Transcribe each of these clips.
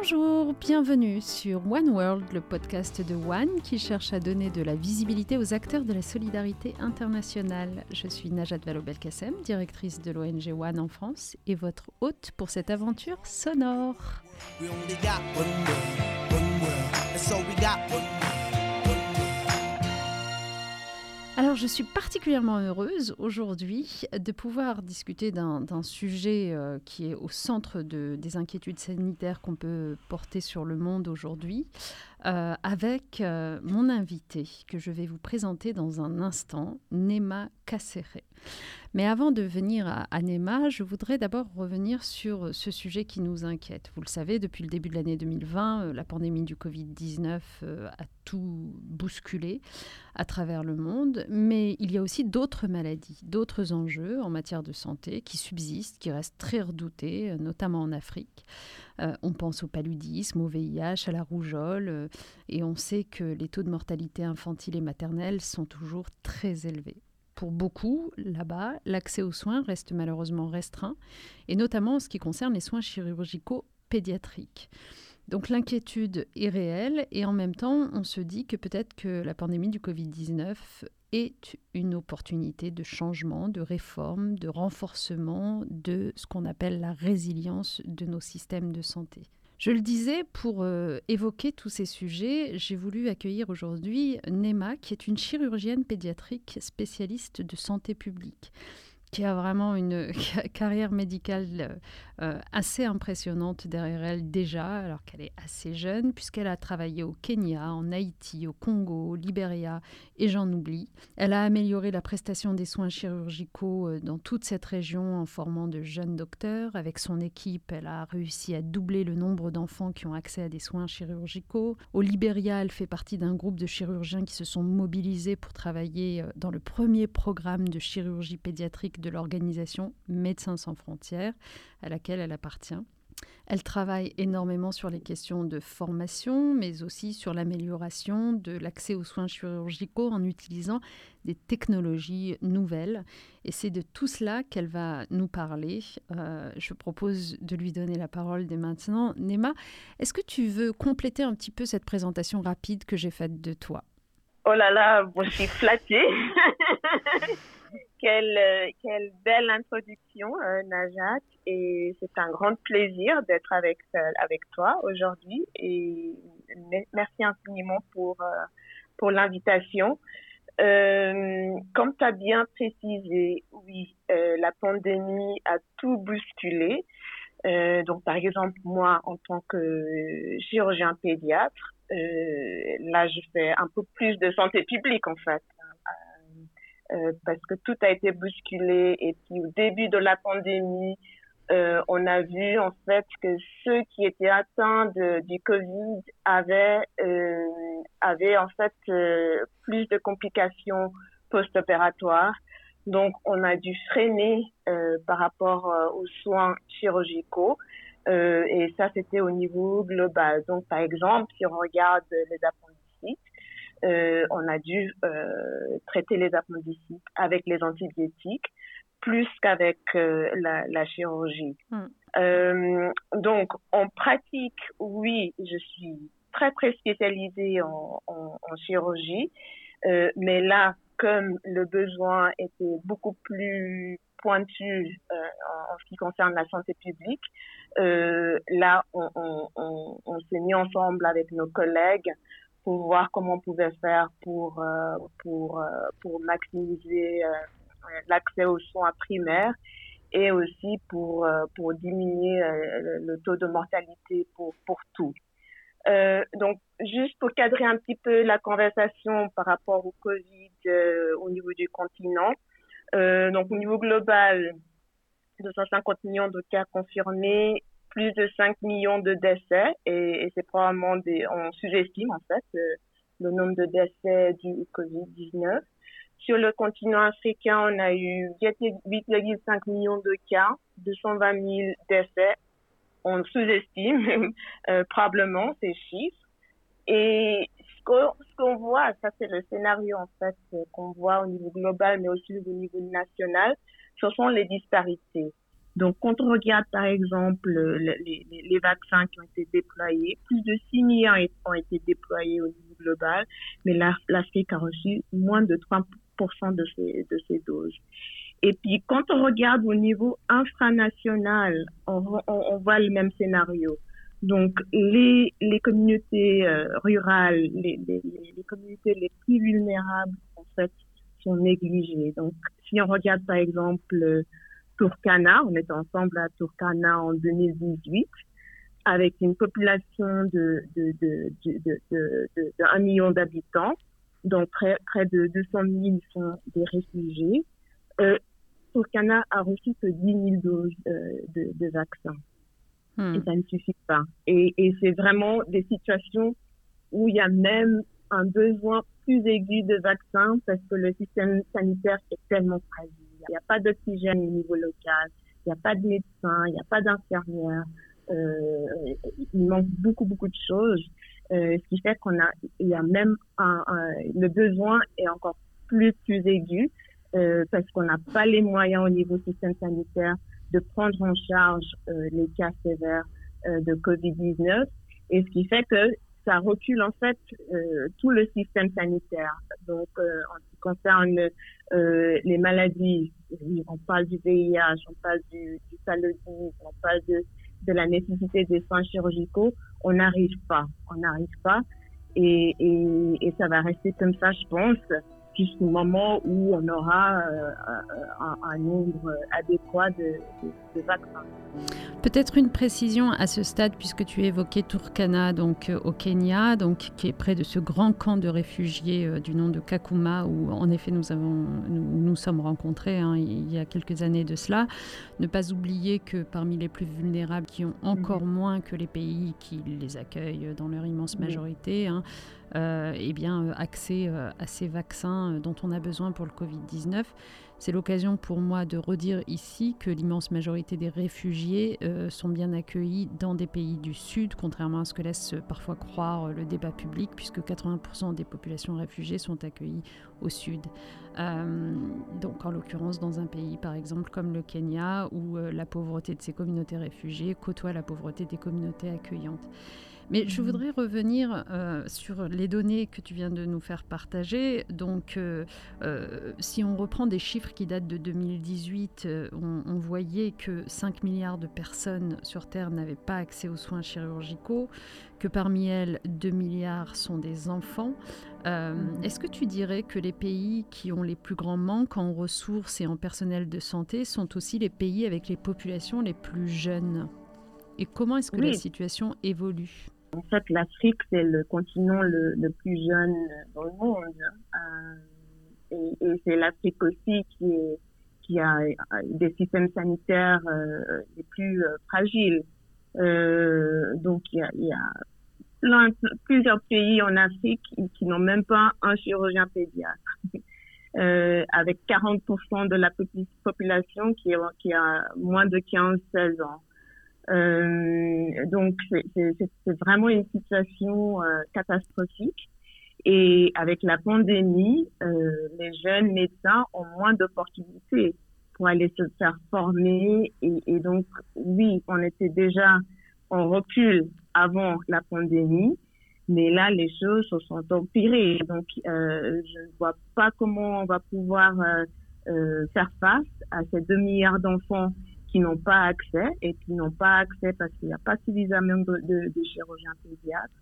Bonjour, bienvenue sur One World, le podcast de One qui cherche à donner de la visibilité aux acteurs de la solidarité internationale. Je suis Najat Vallaud-Belkacem, directrice de l'ONG One en France et votre hôte pour cette aventure sonore. Alors, je suis particulièrement heureuse aujourd'hui de pouvoir discuter d'un sujet euh, qui est au centre de, des inquiétudes sanitaires qu'on peut porter sur le monde aujourd'hui, euh, avec euh, mon invité que je vais vous présenter dans un instant, Nema Kassere. Mais avant de venir à, à Nema, je voudrais d'abord revenir sur ce sujet qui nous inquiète. Vous le savez, depuis le début de l'année 2020, la pandémie du Covid-19 a tout bousculé à travers le monde, mais il y a aussi d'autres maladies, d'autres enjeux en matière de santé qui subsistent, qui restent très redoutés, notamment en Afrique. Euh, on pense au paludisme, au VIH, à la rougeole, euh, et on sait que les taux de mortalité infantile et maternelle sont toujours très élevés. Pour beaucoup, là-bas, l'accès aux soins reste malheureusement restreint, et notamment en ce qui concerne les soins chirurgicaux pédiatriques. Donc l'inquiétude est réelle et en même temps, on se dit que peut-être que la pandémie du Covid-19 est une opportunité de changement, de réforme, de renforcement de ce qu'on appelle la résilience de nos systèmes de santé. Je le disais, pour euh, évoquer tous ces sujets, j'ai voulu accueillir aujourd'hui Nema, qui est une chirurgienne pédiatrique spécialiste de santé publique qui a vraiment une carrière médicale euh, assez impressionnante derrière elle déjà, alors qu'elle est assez jeune, puisqu'elle a travaillé au Kenya, en Haïti, au Congo, au Libéria, et j'en oublie. Elle a amélioré la prestation des soins chirurgicaux euh, dans toute cette région en formant de jeunes docteurs. Avec son équipe, elle a réussi à doubler le nombre d'enfants qui ont accès à des soins chirurgicaux. Au Libéria, elle fait partie d'un groupe de chirurgiens qui se sont mobilisés pour travailler euh, dans le premier programme de chirurgie pédiatrique de l'organisation Médecins sans frontières, à laquelle elle appartient. Elle travaille énormément sur les questions de formation, mais aussi sur l'amélioration de l'accès aux soins chirurgicaux en utilisant des technologies nouvelles. Et c'est de tout cela qu'elle va nous parler. Euh, je propose de lui donner la parole dès maintenant. Nema, est-ce que tu veux compléter un petit peu cette présentation rapide que j'ai faite de toi? Oh là là, je suis flattée. quelle, euh, quelle belle introduction, euh, Najat. Et c'est un grand plaisir d'être avec, euh, avec toi aujourd'hui. Et merci infiniment pour, pour l'invitation. comme tu as bien précisé, oui, la pandémie a tout bousculé. donc, par exemple, moi, en tant que chirurgien pédiatre, là, je fais un peu plus de santé publique, en fait. Euh, parce que tout a été bousculé. Et puis au début de la pandémie, euh, on a vu en fait que ceux qui étaient atteints de, du Covid avaient, euh, avaient en fait euh, plus de complications post-opératoires. Donc on a dû freiner euh, par rapport aux soins chirurgicaux. et ça, c'était au niveau global. Donc, par exemple, si on regarde les appendicites, euh, on a dû euh, traiter les appendicites avec les antibiotiques plus qu'avec euh, la, la, chirurgie. Hmm. Euh, donc, en pratique, oui, je suis très très spécialisée en, en, en chirurgie, euh, mais là, comme le besoin était beaucoup plus pointu euh, en, ce qui concerne la santé publique, là, on, on, on s'est mis ensemble avec nos collègues pour voir comment on pouvait faire pour, euh, pour, euh, pour maximiser euh, l'accès aux soins primaires et aussi pour, pour diminuer le taux de mortalité pour, pour tout. Euh, donc, juste pour cadrer un petit peu la conversation par rapport au Covid au niveau du continent. Euh, donc, au niveau global, 250 millions de cas confirmés, plus de 5 millions de décès et, c'est probablement des, on sous-estime en fait euh, le nombre de décès du Covid-19. Sur le continent africain, on a eu 8,5 millions de cas, 220 000 décès. On sous-estime euh, probablement ces chiffres. Et ce qu'on voit, ça c'est le scénario en fait qu'on voit au niveau global, mais aussi au niveau national, ce sont les disparités. Donc, quand on regarde, par exemple, les, les, vaccins qui ont été déployés, plus de 6 millions ont été déployés au niveau global, mais l'Afrique a reçu moins de 3% de ces, doses. Et puis, quand on regarde au niveau infranational, on, voit le même scénario. Donc, les, communautés euh, rurales, les, communautés les plus vulnérables, en fait, sont négligées. Donc, si on regarde, par exemple, Turkana, on était ensemble à Turkana en 2018, avec une population de, de, de, de, de, de, de 1 million d'habitants, dont près, près de 200 000 sont des réfugiés. Euh, Turkana a reçu que 10 000 doses euh, de, de vaccins. Hmm. Et ça ne suffit pas. Et, et c'est vraiment des situations où il y a même un besoin plus aigu de vaccins parce que le système sanitaire est tellement fragile. Il n'y a pas d'oxygène au niveau local, il n'y a pas de médecins, il n'y a pas d'infirmières. Euh, il manque beaucoup, beaucoup de choses. Euh, ce qui fait qu'on a, il y a même le besoin est encore plus, plus aigu euh, parce qu'on n'a pas les moyens au niveau système sanitaire de prendre en charge les cas sévères de Covid-19 et ce qui fait que ça recule en fait euh, tout le système sanitaire. Donc, euh, en ce qui concerne euh, les maladies, on parle du VIH, on parle du, du on parle de, la nécessité des soins chirurgicaux, on n'arrive pas, on n'arrive pas, et, ça va rester comme ça, je pense, jusqu'au moment où on aura un, nombre adéquat de, vaccins. Peut-être une précision à ce stade, puisque tu évoquais Turkana, donc euh, au Kenya, donc qui est près de ce grand camp de réfugiés euh, du nom de Kakuma, où en effet nous avons nous, nous sommes rencontrés hein, il y a quelques années de cela. Ne pas oublier que parmi les plus vulnérables, qui ont encore mhm. moins que les pays qui les accueillent dans leur immense majorité, hein, eh bien, euh, accès euh, à ces vaccins dont on a besoin pour le Covid-19. C'est l'occasion pour moi de redire ici que l'immense majorité des réfugiés sont bien accueillis dans des pays du Sud, contrairement à ce que laisse parfois croire le débat public, puisque 80% des populations réfugiées sont accueillies au Sud. donc en l'occurrence dans un pays par exemple comme le Kenya, où la pauvreté de ces communautés réfugiées côtoie la pauvreté des communautés accueillantes. Mais je mhm. voudrais revenir euh, sur les données que tu viens de nous faire partager. Donc, euh, euh, si on reprend des chiffres qui datent de 2018, on, voyait que 5 milliards de personnes sur Terre n'avaient pas accès aux soins chirurgicaux, que parmi elles, 2 milliards sont des enfants. Mhm. Est-ce que tu dirais que les pays qui ont les plus grands manques en ressources et en personnel de santé sont aussi les pays avec les populations les plus jeunes? Et comment est-ce que la situation évolue? En fait, l'Afrique, c'est le continent le, plus jeune dans le monde. Euh, et, c'est l'Afrique aussi qui, est, qui a des systèmes sanitaires euh, les plus euh, fragiles. Euh, donc, il y a, y a plein, plusieurs pays en Afrique qui, n'ont même pas un chirurgien pédiatre. Avec 40% de la population qui, qui a moins de 15-16 ans. Euh, donc c'est vraiment une situation euh, catastrophique. Et avec la pandémie, euh, les jeunes médecins ont moins d'opportunités pour aller se faire former. Et, et, donc, oui, on était déjà en recul avant la pandémie, mais là, les choses se sont empirées. Donc, je ne vois pas comment on va pouvoir faire face à ces deux milliards d'enfants qui n'ont pas accès et qui n'ont pas accès parce qu'il n'y a pas suffisamment de, de, de chirurgiens pédiatres,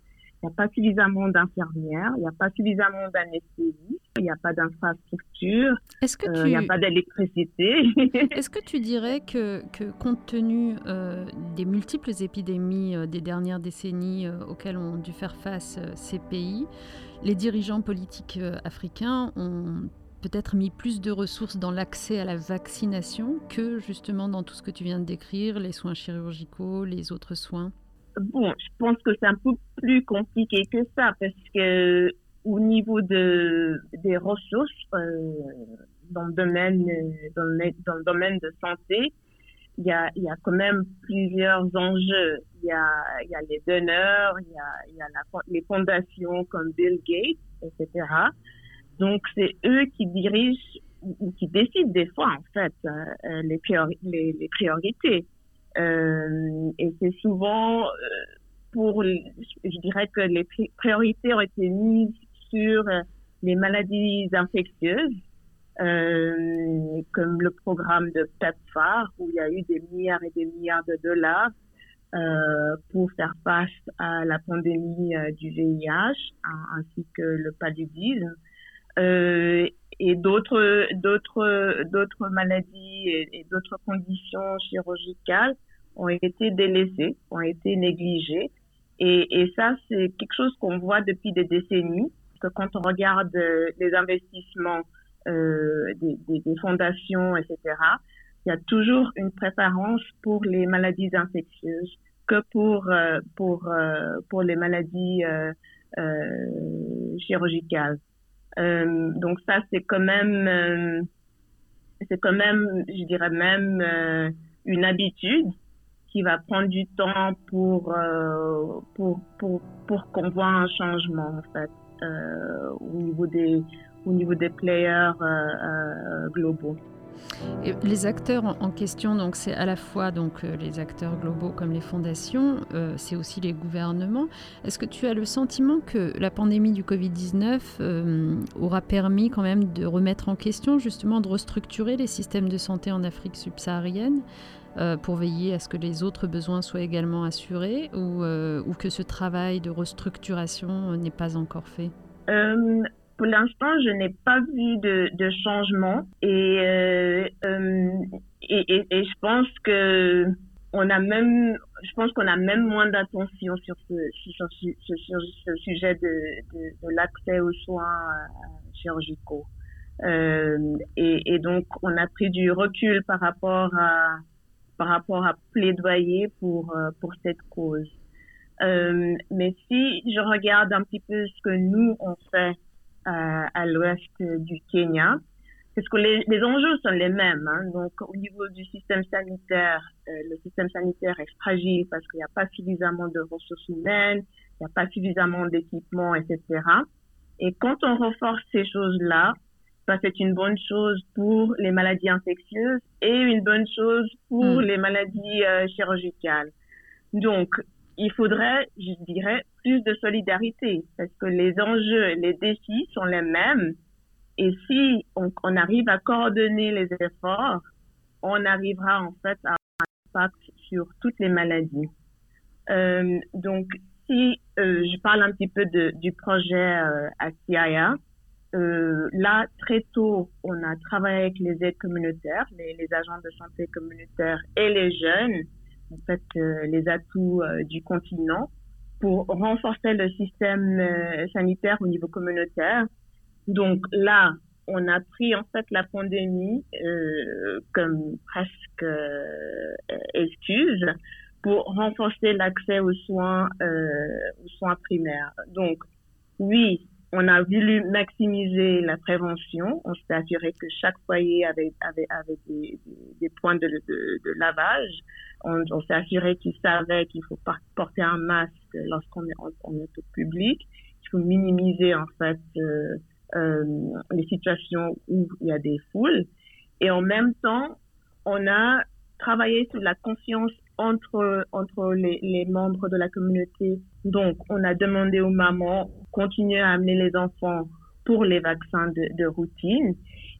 il n'y a pas suffisamment d'infirmières, il n'y a pas suffisamment d'anesthésistes, il n'y a pas d'infrastructure, euh, il n'y a pas d'électricité. Est-ce que tu dirais que, que compte tenu euh, des multiples épidémies euh, des dernières décennies auxquelles ont dû faire face ces pays, les dirigeants politiques africains ont peut-être mis plus de ressources dans l'accès à la vaccination que justement dans tout ce que tu viens de décrire, les soins chirurgicaux, les autres soins? Bon, je pense que c'est un peu plus compliqué que ça parce que au niveau de, des ressources euh, dans, le domaine, dans, le, domaine de santé, il y a, quand même plusieurs enjeux. Il y a, les donneurs, il y a, les fondations comme Bill Gates, etc. Donc, c'est eux qui dirigent ou qui décident des fois en fait les, les, les, priorités. et c'est souvent pour, je dirais que les priorités ont été mises sur les maladies infectieuses, euh, comme le programme de PEPFAR, où il y a eu des milliards et des milliards de dollars euh, pour faire face à la pandémie euh, du VIH, ainsi que le paludisme. Euh, et d'autres d'autres d'autres maladies et, d'autres conditions chirurgicales ont été délaissées, ont été négligées. Et, ça, c'est quelque chose qu'on voit depuis des décennies que quand on regarde euh, les investissements euh, des, fondations, etc., il y a toujours une préférence pour les maladies infectieuses que pour pour pour les maladies chirurgicales. Donc ça c'est quand même c'est quand même je dirais même une habitude qui va prendre du temps pour pour pour pour qu'on voit un changement en fait. Euh, au niveau des au niveau des players euh, euh, globaux. Et les acteurs en question, donc c'est à la fois donc les acteurs globaux comme les fondations, c'est aussi les gouvernements. Est-ce que tu as le sentiment que la pandémie du Covid-19 aura permis quand même de remettre en question, justement, de restructurer les systèmes de santé en Afrique subsaharienne euh, pour veiller à ce que les autres besoins soient également assurés ou, euh, ou que ce travail de restructuration n'est pas encore fait? Euh, Pour l'instant, je n'ai pas vu de, de changement et, et, et, je pense que on a même, je pense qu'on a même moins d'attention sur ce, sur, sur, ce sujet de, de, de l'accès aux soins chirurgicaux. et, et donc, on a pris du recul par rapport à, par rapport à plaidoyer pour, euh, pour cette cause. Euh, mais si je regarde un petit peu ce que nous, on fait euh, à l'ouest du Kenya, parce que les, les enjeux sont les mêmes. Hein. Donc, au niveau du système sanitaire, euh, le système sanitaire est fragile parce qu'il n'y a pas suffisamment de ressources humaines, il n'y a pas suffisamment d'équipements, etc. Et quand on renforce ces choses-là, c'est une bonne chose pour les maladies infectieuses et une bonne chose pour hmm. les maladies euh, chirurgicales. Donc, il faudrait, je dirais, plus de solidarité parce que les enjeux, les défis sont les mêmes. Et si on, arrive à coordonner les efforts, on arrivera en fait à un impact sur toutes les maladies. Euh, donc, si euh, je parle un petit peu de, du projet euh, CIA, euh, là, très tôt, on a travaillé avec les aides communautaires, les, les agents de santé communautaires et les jeunes, en fait, euh, les atouts euh, du continent, pour renforcer le système euh, sanitaire au niveau communautaire. Donc là, on a pris en fait la pandémie comme presque excuse pour renforcer l'accès aux soins, aux soins primaires. Donc oui, on a voulu maximiser la prévention. On s'est assuré que chaque foyer avait, avait, avait des, des, points de, de, de lavage. On, s'est assuré qu'ils savaient qu'il faut porter un masque lorsqu'on est, on est au public. Il faut minimiser en fait euh, euh, les situations où il y a des foules. Et en même temps, on a travaillé sur la confiance entre, entre les, les, membres de la communauté. Donc, on a demandé aux mamans continuer à amener les enfants pour les vaccins de, de routine.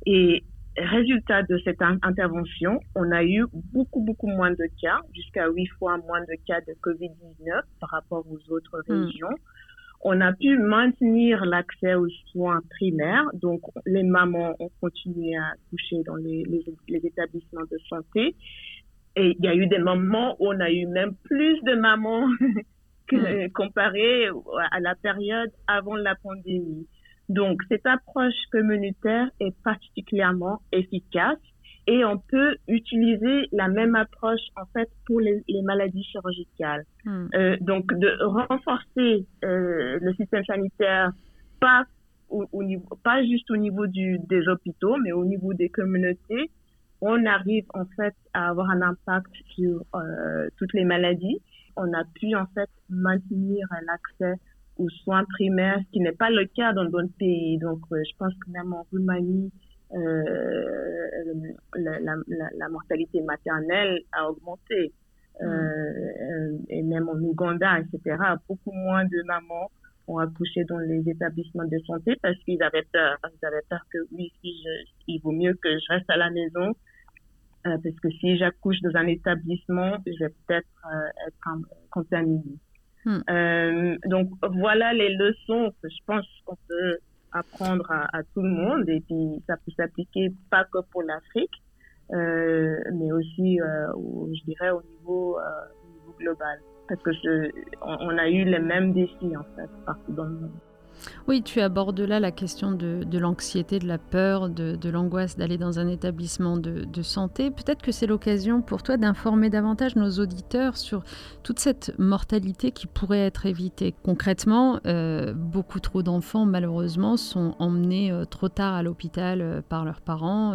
Et résultat de cette intervention, on a eu beaucoup, beaucoup moins de cas, jusqu'à huit fois moins de cas de COVID-19 par rapport aux autres hmm. régions. On a pu maintenir l'accès aux soins primaires, donc les mamans ont continué à coucher dans les, les, les établissements de santé et il y a eu des moments où on a eu même plus de mamans que, mm. comparé à la période avant la pandémie. Donc, cette approche communautaire est particulièrement efficace et on peut utiliser la même approche en fait pour les, les maladies chirurgicales. Mm. Euh, donc, de renforcer euh, le système sanitaire, pas au, au, niveau, pas juste au niveau du, des hôpitaux, mais au niveau des communautés, on arrive en fait à avoir un impact sur euh, toutes les maladies. On a pu en fait maintenir l'accès aux soins primaires, ce qui n'est pas le cas dans d'autres pays. Donc, euh, je pense que même en Roumanie la, mortalité maternelle a augmenté. Mm. et même en Ouganda, etc., beaucoup moins de mamans ont accouché dans les établissements de santé parce qu'ils avaient peur. Ils avaient peur que oui, si il vaut mieux que je reste à la maison euh, parce que si j'accouche dans un établissement, je vais peut-être euh, être contaminée. Hmm. Euh, donc voilà les leçons que je pense qu'on peut apprendre à, tout le monde et puis ça peut s'appliquer pas que pour l'Afrique, mais aussi, je dirais, au niveau, au niveau global parce que je, on, a eu les mêmes défis en fait partout dans le monde. Oui, tu abordes là la question de, l'anxiété, de la peur, de, l'angoisse d'aller dans un établissement de, santé. Peut-être que c'est l'occasion pour toi d'informer davantage nos auditeurs sur toute cette mortalité qui pourrait être évitée. Concrètement, euh, beaucoup trop d'enfants, malheureusement, sont emmenés euh, trop tard à l'hôpital euh, par leurs parents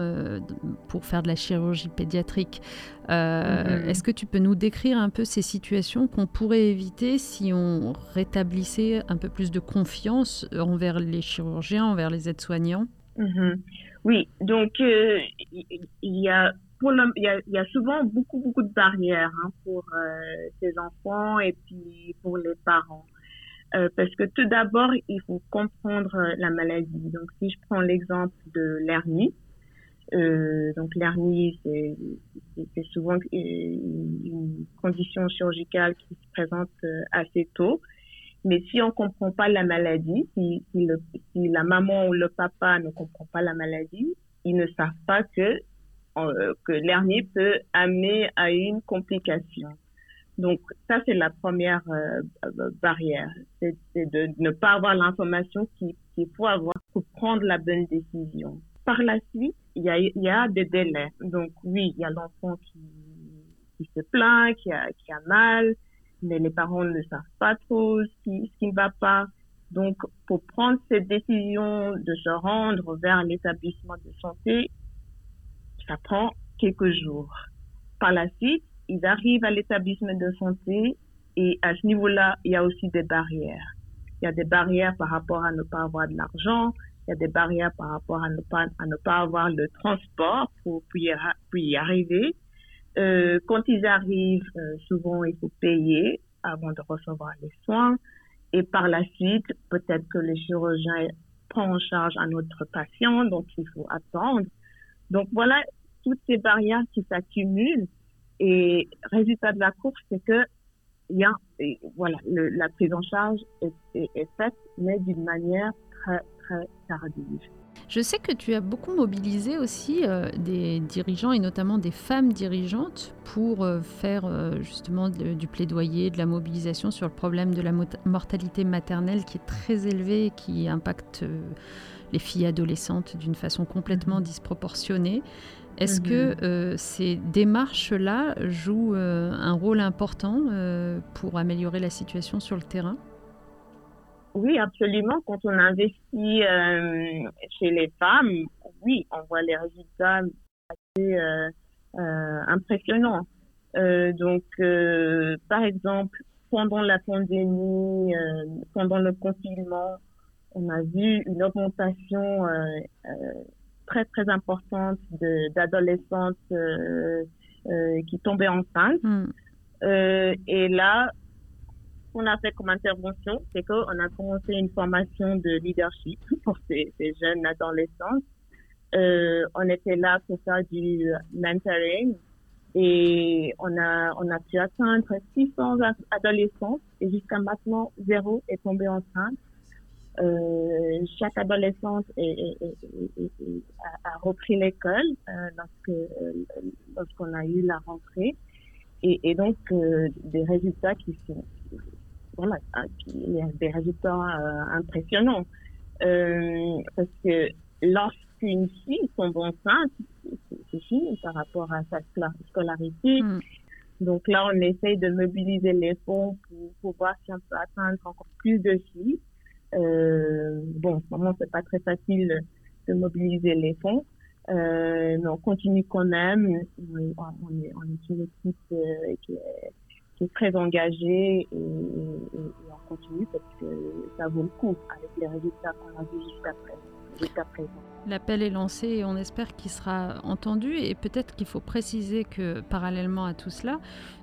pour faire de la chirurgie pédiatrique. Mm-hmm. Est-ce que tu peux nous décrire un peu ces situations qu'on pourrait éviter si on rétablissait un peu plus de confiance envers les chirurgiens, envers les aides-soignants? Mhm. Oui, donc euh, il y, a pour il, y a, souvent beaucoup beaucoup de barrières hein, pour euh, ces enfants et puis pour les parents. Euh, parce que tout d'abord, il faut comprendre la maladie. Donc, si je prends l'exemple de l'hernie, donc l'hernie, c'est souvent une condition chirurgicale qui se présente assez tôt. Mais si on comprend pas la maladie, si, si, le, si, la maman ou le papa ne comprend pas la maladie, ils ne savent pas que, euh, que l'hernie peut amener à une complication. Donc ça, c'est la première euh, barrière, c'est de ne pas avoir l'information qu'il faut avoir pour prendre la bonne décision. Par la suite, il y a, y a des délais. Donc oui, il y a l'enfant qui, qui se plaint, qui a, qui a mal, mais les parents ne savent pas trop ce qui, ce qui ne va pas. Donc, pour prendre cette décision de se rendre vers l'établissement de santé, ça prend quelques jours. Par la suite, ils arrivent à l'établissement de santé et à ce niveau-là, il y a aussi des barrières. Il y a des barrières par rapport à ne pas avoir de l'argent, il y a des barrières par rapport à ne pas, à ne pas avoir le transport pour, pour, y, arriver. Euh, quand ils arrivent, euh, souvent il faut payer avant de recevoir les soins. Et par la suite, peut-être que le chirurgien prend en charge un autre patient, donc il faut attendre. Donc voilà toutes ces barrières qui s'accumulent. Et résultat de la course, c'est que y a, voilà, la prise en charge est, est faite, mais d'une manière très, Je sais que tu as beaucoup mobilisé aussi euh, des dirigeants et notamment des femmes dirigeantes pour euh, faire euh, justement du plaidoyer, de la mobilisation sur le problème de la mortalité maternelle qui est très élevé et qui impacte les filles adolescentes d'une façon complètement mhm. disproportionnée. Est-ce que mhm. ces démarches-là jouent un rôle important pour améliorer la situation sur le terrain? Oui, absolument. Quand on investit euh, chez les femmes, oui, on voit les résultats assez euh, euh, impressionnants. Euh, donc, euh, par exemple, pendant la pandémie, euh, pendant le confinement, on a vu une augmentation très très importante d'adolescentes qui tombaient enceintes. Hmm. et là, qu'on a fait comme intervention, c'est qu'on a commencé une formation de leadership pour ces, jeunes adolescents. Euh, on était là pour faire du mentoring et on a, on a pu atteindre 600 adolescents et jusqu'à maintenant, zéro est tombé enceinte. Euh, chaque adolescente est, a, repris l'école euh, lorsque euh, lorsqu'on a eu la rentrée et, et donc euh, des résultats qui sont voilà, il y a des résultats euh, impressionnants. Euh, parce que lorsqu'une fille tombe enceinte, c'est fini par rapport à sa scolarité. Hmm. Donc là, on essaye de mobiliser les fonds pour, pour, voir si on peut atteindre encore plus de filles. Euh, bon, en ce moment, c'est pas très facile de mobiliser les fonds, euh, mais on continue quand même. On, on, est, on est une équipe euh, qui est très engagé et, on continue parce que ça vaut le coup avec les résultats qu'on a vus jusqu'à jusqu'à présent. L'appel est lancé et on espère qu'il sera entendu. Et peut-être qu'il faut préciser que parallèlement à tout cela,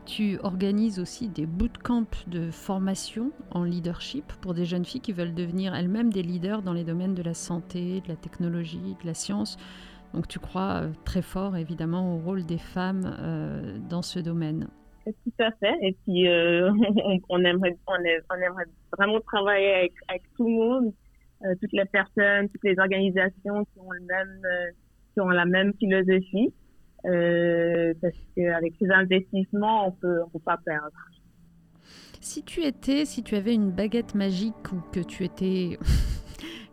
tu organises aussi des bootcamps de formation en leadership pour des jeunes filles qui veulent devenir elles-mêmes des leaders dans les domaines de la santé, de la technologie, de la science. Donc tu crois euh, très fort évidemment au rôle des femmes euh, dans ce domaine. Tout à fait. Et puis euh, on, aimerait, on, aimerait vraiment travailler avec, avec tout le monde euh, toutes les personnes, toutes les organisations qui ont le même, euh, qui ont la même philosophie, parce qu'avec ces investissements, on peut, on peut pas perdre. Si tu étais, si tu avais une baguette magique ou que tu étais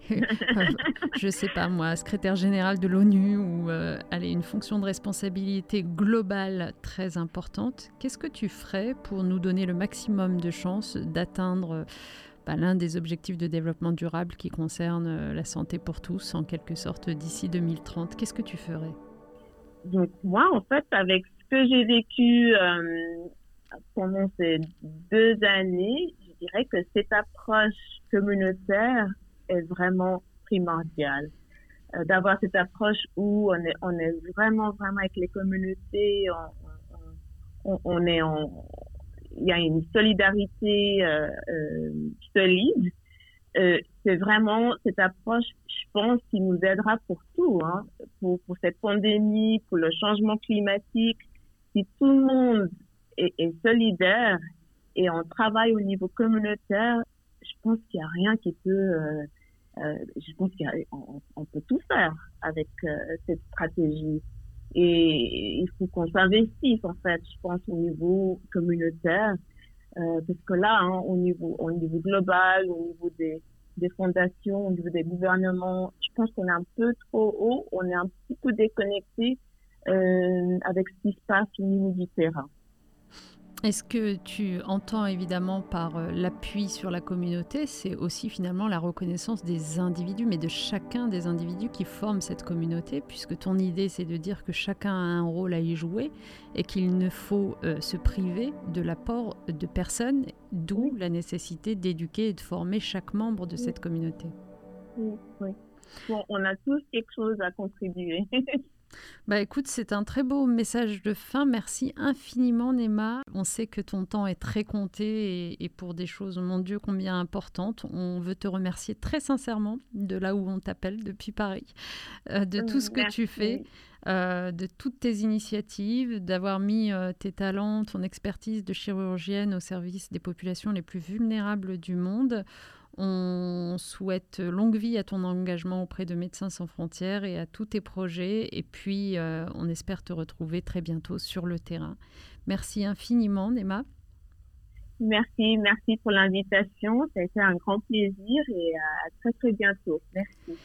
je sais pas moi, secrétaire général de l'ONU ou allez, une fonction de responsabilité globale très importante, qu'est-ce que tu ferais pour nous donner le maximum de chances d'atteindre l'un des objectifs de développement durable qui concerne euh, la santé pour tous, en quelque sorte, d'ici 2030. Qu'est-ce que tu ferais? Donc, moi, en fait, avec ce que j'ai vécu euh, pendant ces deux années, je dirais que cette approche communautaire est vraiment primordiale. Euh, d'avoir cette approche où on est, on est vraiment, vraiment avec les communautés, on, on est en, il y a une solidarité euh, euh, solide. Euh, c'est vraiment cette approche, je pense, qui nous aidera pour tout, hein, pour, pour cette pandémie, pour le changement climatique. Si tout le monde est, est solidaire et on travaille au niveau communautaire, je pense qu'il n'y a rien qui peut. Euh, je pense qu'on on peut tout faire avec euh, cette stratégie. Et il faut qu'on s'investisse, en fait, je pense, au niveau communautaire. Euh, parce que là, hein, au, niveau, au niveau global, au niveau des, des fondations, au niveau des gouvernements, je pense qu'on est un peu trop haut, on est un petit peu déconnecté euh, avec ce qui se passe au niveau du terrain. Est-ce que tu entends évidemment par euh, l'appui sur la communauté, c'est aussi finalement la reconnaissance des individus, mais de chacun des individus qui forment cette communauté, puisque ton idée c'est de dire que chacun a un rôle à y jouer et qu'il ne faut euh, se priver de l'apport de personnes, d'où la nécessité d'éduquer et de former chaque membre de cette communauté. Oui, oui. Bon, on a tous quelque chose à contribuer. Bah écoute, c'est un très beau message de fin. Merci infiniment, Nema. On sait que ton temps est très compté et, pour des choses, mon Dieu, combien importantes. On veut te remercier très sincèrement de là où on t'appelle depuis Paris, euh, de tout ce que tu fais. Euh, de toutes tes initiatives, d'avoir mis euh, tes talents, ton expertise de chirurgienne au service des populations les plus vulnérables du monde. On souhaite longue vie à ton engagement auprès de Médecins sans frontières et à tous tes projets. Et puis, euh, on espère te retrouver très bientôt sur le terrain. Merci infiniment, Nema. Merci, merci pour l'invitation. Ça a été un grand plaisir et à très très bientôt. Merci.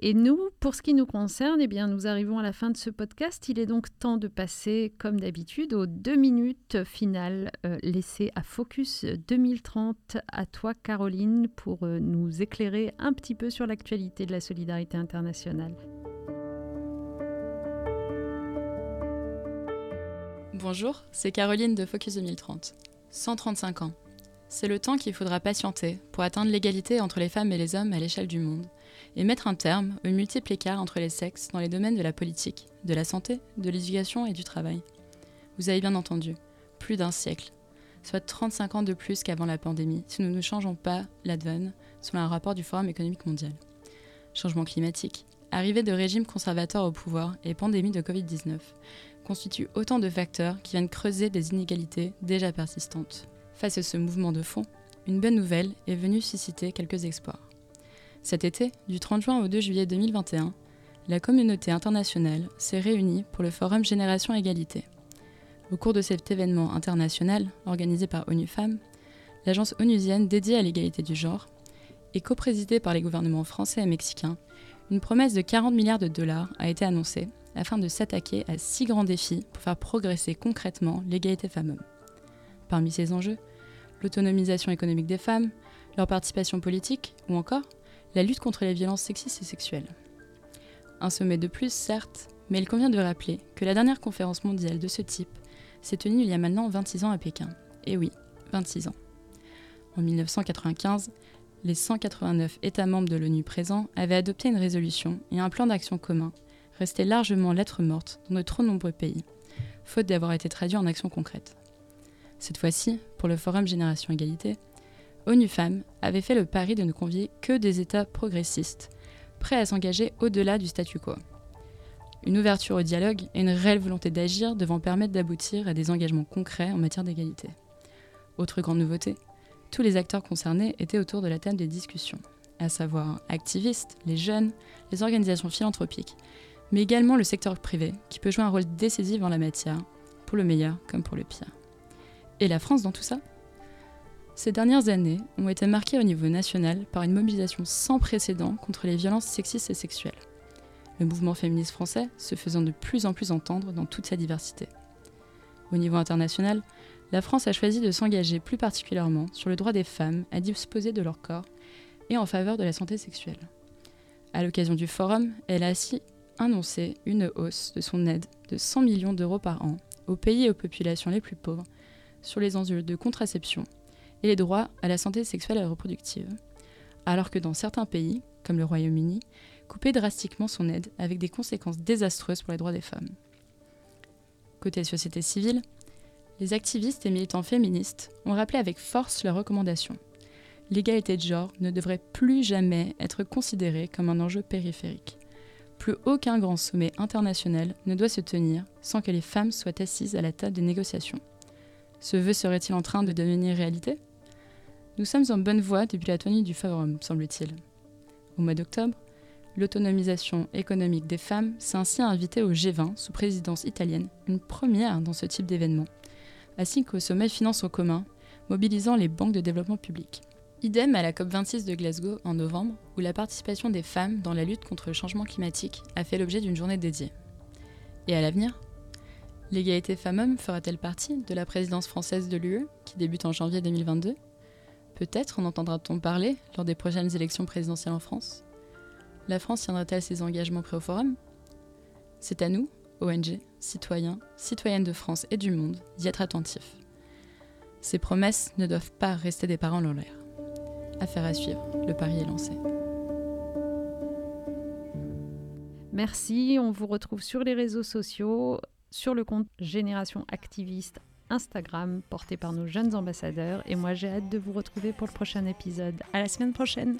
Et nous, pour ce qui nous concerne, eh bien, nous arrivons à la fin de ce podcast. Il est donc temps de passer, comme d'habitude, aux deux minutes finales euh, laissées à Focus 2030. À toi, Caroline, pour euh, nous éclairer un petit peu sur l'actualité de la solidarité internationale. Bonjour, c'est Caroline de Focus 2030. 135 ans. C'est le temps qu'il faudra patienter pour atteindre l'égalité entre les femmes et les hommes à l'échelle du monde et mettre un terme aux multiples écarts entre les sexes dans les domaines de la politique, de la santé, de l'éducation et du travail. Vous avez bien entendu, plus d'un siècle, soit 35 ans de plus qu'avant la pandémie, si nous ne changeons pas la selon un rapport du Forum économique mondial. Changement climatique, arrivée de régimes conservateurs au pouvoir et pandémie de Covid-19 constituent autant de facteurs qui viennent creuser des inégalités déjà persistantes. Face à ce mouvement de fond, une bonne nouvelle est venue susciter quelques espoirs. Cet été, du 30 juin au 2 juillet 2021, la communauté internationale s'est réunie pour le Forum Génération Égalité. Au cours de cet événement international organisé par ONU Femmes, l'agence onusienne dédiée à l'égalité du genre, et coprésidée par les gouvernements français et mexicains, une promesse de 40 milliards de dollars a été annoncée afin de s'attaquer à six grands défis pour faire progresser concrètement l'égalité femmes-hommes. Parmi ces enjeux, l'autonomisation économique des femmes, leur participation politique ou encore la lutte contre les violences sexistes et sexuelles. Un sommet de plus, certes, mais il convient de rappeler que la dernière conférence mondiale de ce type s'est tenue il y a maintenant 26 ans à Pékin. Et oui, 26 ans. En 1995, les 189 États membres de l'ONU présents avaient adopté une résolution et un plan d'action commun, resté largement lettre morte dans de trop nombreux pays, faute d'avoir été traduit en actions concrètes. Cette fois-ci, pour le Forum Génération Égalité, ONU Femmes avait fait le pari de ne convier que des États progressistes, prêts à s'engager au-delà du statu quo. Une ouverture au dialogue et une réelle volonté d'agir devant permettre d'aboutir à des engagements concrets en matière d'égalité. Autre grande nouveauté, tous les acteurs concernés étaient autour de la table des discussions, à savoir activistes, les jeunes, les organisations philanthropiques, mais également le secteur privé, qui peut jouer un rôle décisif en la matière, pour le meilleur comme pour le pire. Et la France dans tout ça? Ces dernières années ont été marquées au niveau national par une mobilisation sans précédent contre les violences sexistes et sexuelles. Le mouvement féministe français se faisant de plus en plus entendre dans toute sa diversité. Au niveau international, la France a choisi de s'engager plus particulièrement sur le droit des femmes à disposer de leur corps et en faveur de la santé sexuelle. À l'occasion du forum, elle a ainsi annoncé une hausse de son aide de 100 millions d'euros par an aux pays et aux populations les plus pauvres sur les enjeux de contraception et les droits à la santé sexuelle et reproductive, alors que dans certains pays, comme le Royaume-Uni, couper drastiquement son aide avec des conséquences désastreuses pour les droits des femmes. Côté société civile, les activistes et militants féministes ont rappelé avec force leurs recommandations. L'égalité de genre ne devrait plus jamais être considérée comme un enjeu périphérique. Plus aucun grand sommet international ne doit se tenir sans que les femmes soient assises à la table des négociations. Ce vœu serait-il en train de devenir réalité? Nous sommes en bonne voie depuis la tenue du Forum, semble-t-il. Au mois d'octobre, l'autonomisation économique des femmes s'est ainsi invitée au G20 sous présidence italienne, une première dans ce type d'événement ainsi qu'au sommet Finance en commun, mobilisant les banques de développement public. Idem à la COP26 de Glasgow en novembre, où la participation des femmes dans la lutte contre le changement climatique a fait l'objet d'une journée dédiée. Et à l'avenir L'égalité femmes-hommes fera-t-elle partie de la présidence française de l'UE, qui débute en janvier 2022 Peut-être en entendra-t-on parler lors des prochaines élections présidentielles en France? La France tiendra-t-elle ses engagements pris au forum? C'est à nous, ONG, citoyens, citoyennes de France et du monde, d'y être attentifs. Ces promesses ne doivent pas rester des paroles en l'air. Affaire à suivre, le pari est lancé. Merci, on vous retrouve sur les réseaux sociaux, sur le compte Génération Activiste Instagram porté par nos jeunes ambassadeurs et moi j'ai hâte de vous retrouver pour le prochain épisode. À la semaine prochaine.